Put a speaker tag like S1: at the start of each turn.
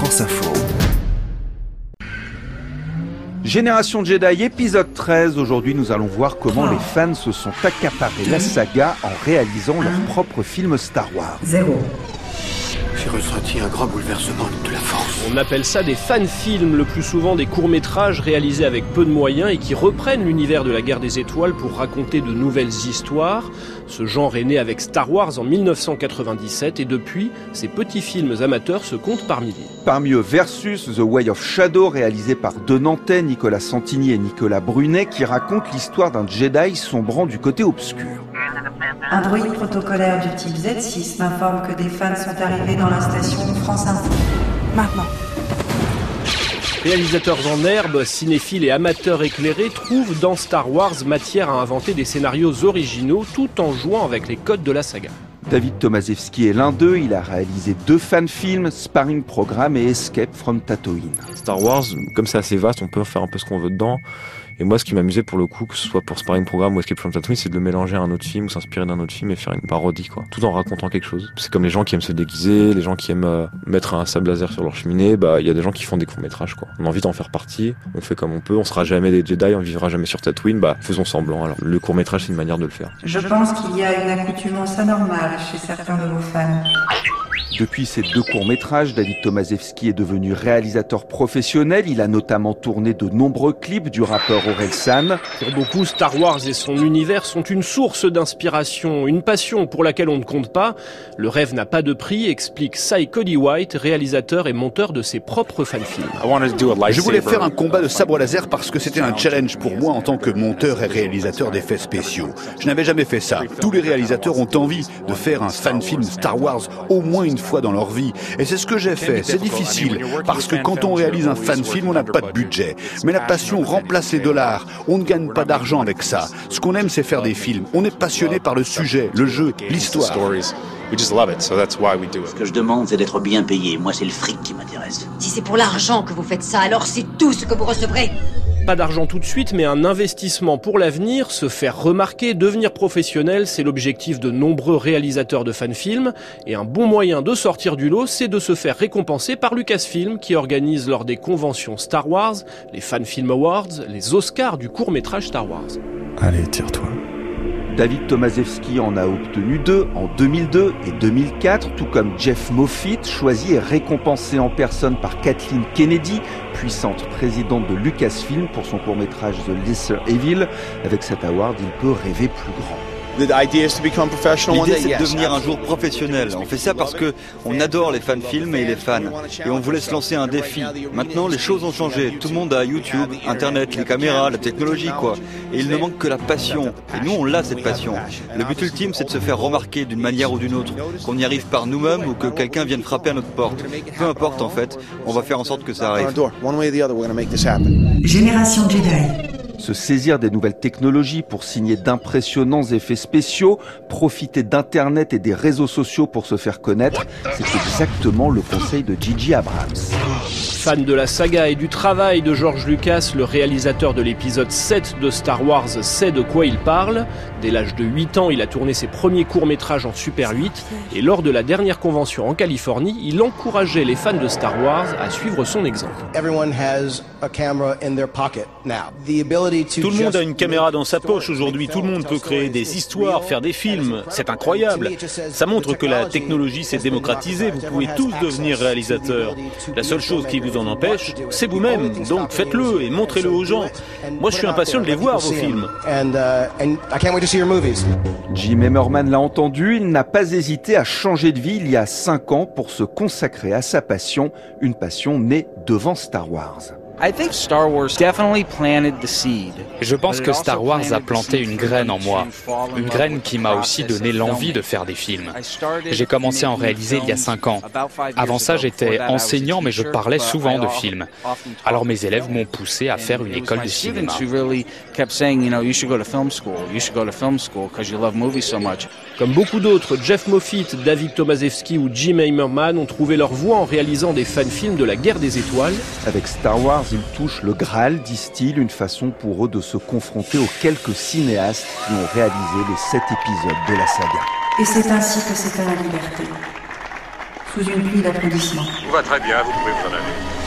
S1: France Info.
S2: Génération Jedi épisode 13. Aujourd'hui, nous allons voir comment les fans se sont accaparés la saga en réalisant leur propre film Star Wars.
S3: Zéro.
S4: J'ai ressenti un grand bouleversement de la force.
S5: On appelle ça des fan-films, le plus souvent des courts-métrages réalisés avec peu de moyens et qui reprennent l'univers de la guerre des étoiles pour raconter de nouvelles histoires. Ce genre est né avec Star Wars en 1997 et depuis, ces petits films amateurs se comptent par milliers.
S2: Parmi eux, Versus, The Way of Shadow, réalisé par deux Nantais, Nicolas Santini et Nicolas Brunet, qui raconte l'histoire d'un Jedi sombrant du côté obscur.
S3: Un droïde protocolaire du type Z6 m'informe que des fans sont arrivés dans la station France Info. Maintenant.
S5: Réalisateurs en herbe, cinéphiles et amateurs éclairés trouvent dans Star Wars matière à inventer des scénarios originaux tout en jouant avec les codes de la saga.
S2: David Tomaszewski est l'un d'eux. Il a réalisé deux fan-films, Sparring Programme et Escape from Tatooine.
S6: Star Wars, comme c'est assez vaste, on peut faire un peu ce qu'on veut dedans. Et moi, ce qui m'amusait pour le coup, que ce soit pour Sparring Programme ou Escape from Tatooine, c'est de le mélanger à un autre film ou s'inspirer d'un autre film et faire une parodie, quoi. Tout en racontant quelque chose. C'est comme les gens qui aiment se déguiser, les gens qui aiment euh, mettre un sable laser sur leur cheminée, bah, il y a des gens qui font des courts-métrages, quoi. On a envie d'en faire partie, on fait comme on peut, on sera jamais des Jedi, on vivra jamais sur Tatooine, bah, faisons semblant. Alors, le court-métrage, c'est une manière de le faire.
S3: Je pense qu'il y a une accoutumance anormale chez certains de vos fans.
S2: Depuis ces deux courts-métrages, David Tomaszewski est devenu réalisateur professionnel. Il a notamment tourné de nombreux clips du rappeur Aurel San.
S5: Pour beaucoup, Star Wars et son univers sont une source d'inspiration, une passion pour laquelle on ne compte pas. Le rêve n'a pas de prix, explique Cy Cody White, réalisateur et monteur de ses propres fan-films.
S7: Je voulais faire un combat de sabre laser parce que c'était un challenge pour moi en tant que monteur et réalisateur d'effets spéciaux. Je n'avais jamais fait ça. Tous les réalisateurs ont envie de faire un fan-film Star Wars au moins une fois dans leur vie. Et c'est ce que j'ai fait. C'est difficile parce que quand on réalise un fan-film, on n'a pas de budget. Mais la passion remplace les dollars. On ne gagne pas d'argent avec ça. Ce qu'on aime, c'est faire des films. On est passionné par le sujet, le jeu, l'histoire.
S8: Ce que je demande, c'est d'être bien payé. Moi, c'est le fric qui m'intéresse.
S9: Si c'est pour l'argent que vous faites ça, alors c'est tout ce que vous recevrez.
S5: Pas d'argent tout de suite, mais un investissement pour l'avenir, se faire remarquer, devenir professionnel, c'est l'objectif de nombreux réalisateurs de fan-films. Et un bon moyen de sortir du lot, c'est de se faire récompenser par Lucasfilm, qui organise lors des conventions Star Wars, les Fan Film Awards, les Oscars du court-métrage Star Wars.
S1: Allez, tire-toi.
S2: David Tomaszewski en a obtenu deux en 2002 et 2004, tout comme Jeff Moffitt, choisi et récompensé en personne par Kathleen Kennedy, puissante présidente de Lucasfilm pour son court-métrage The Lesser Evil. Avec cet award, il peut rêver plus grand.
S10: L'idée, c'est de devenir un jour professionnel. On fait ça parce que on adore les fan-films et les fans. Et on voulait se lancer un défi. Maintenant, les choses ont changé. Tout le monde a YouTube, Internet, les caméras, la technologie, quoi. Et il ne manque que la passion. Et nous, on l'a, cette passion. Le but ultime, c'est de se faire remarquer d'une manière ou d'une autre. Qu'on y arrive par nous-mêmes ou que quelqu'un vienne frapper à notre porte. Peu importe, en fait. On va faire en sorte que ça arrive.
S3: Génération Jedi.
S2: Se saisir des nouvelles technologies pour signer d'impressionnants effets spéciaux, profiter d'Internet et des réseaux sociaux pour se faire connaître, c'est exactement le conseil de Gigi Abrams.
S5: Fan de la saga et du travail de George Lucas, le réalisateur de l'épisode 7 de Star Wars sait de quoi il parle. Dès l'âge de 8 ans, il a tourné ses premiers courts-métrages en Super 8 et lord de la dernière convention en Californie, il encourageait les fans de Star Wars à suivre son exemple.
S11: Tout le monde a une caméra dans sa poche aujourd'hui, tout le monde peut créer des histoires, faire des films, c'est incroyable. Ça montre que la technologie s'est démocratisée, vous pouvez tous devenir réalisateurs. La seule chose qui vous en empêche, c'est vous-même, donc faites-le et montrez-le aux gens. Moi je suis impatient de les voir, vos films.
S2: Jim Emmerman l'a entendu, il n'a pas hésité à changer de vie il y a 5 ans pour se consacrer à sa passion, une passion née devant Star Wars.
S12: Je pense que Star Wars a planté une graine en moi, une graine qui m'a aussi donné l'envie de faire des films. J'ai commencé à en réaliser il y a cinq ans. Avant ça, j'étais enseignant, mais je parlais souvent de films. Alors mes élèves m'ont poussé à faire une école de cinéma.
S5: Comme beaucoup d'autres, Jeff Moffitt, David Tomaszewski ou Jim Heimerman ont trouvé leur voie en réalisant des fan-films de la guerre des étoiles.
S2: Avec Star Wars, ils touchent le Graal, disent-ils, une façon pour eux de se confronter aux quelques cinéastes qui ont réalisé les sept épisodes de la saga.
S3: Et c'est ainsi que s'éteint la liberté. sous une pluie d'applaudissements.
S1: Tout va très bien, vous pouvez vous en aller.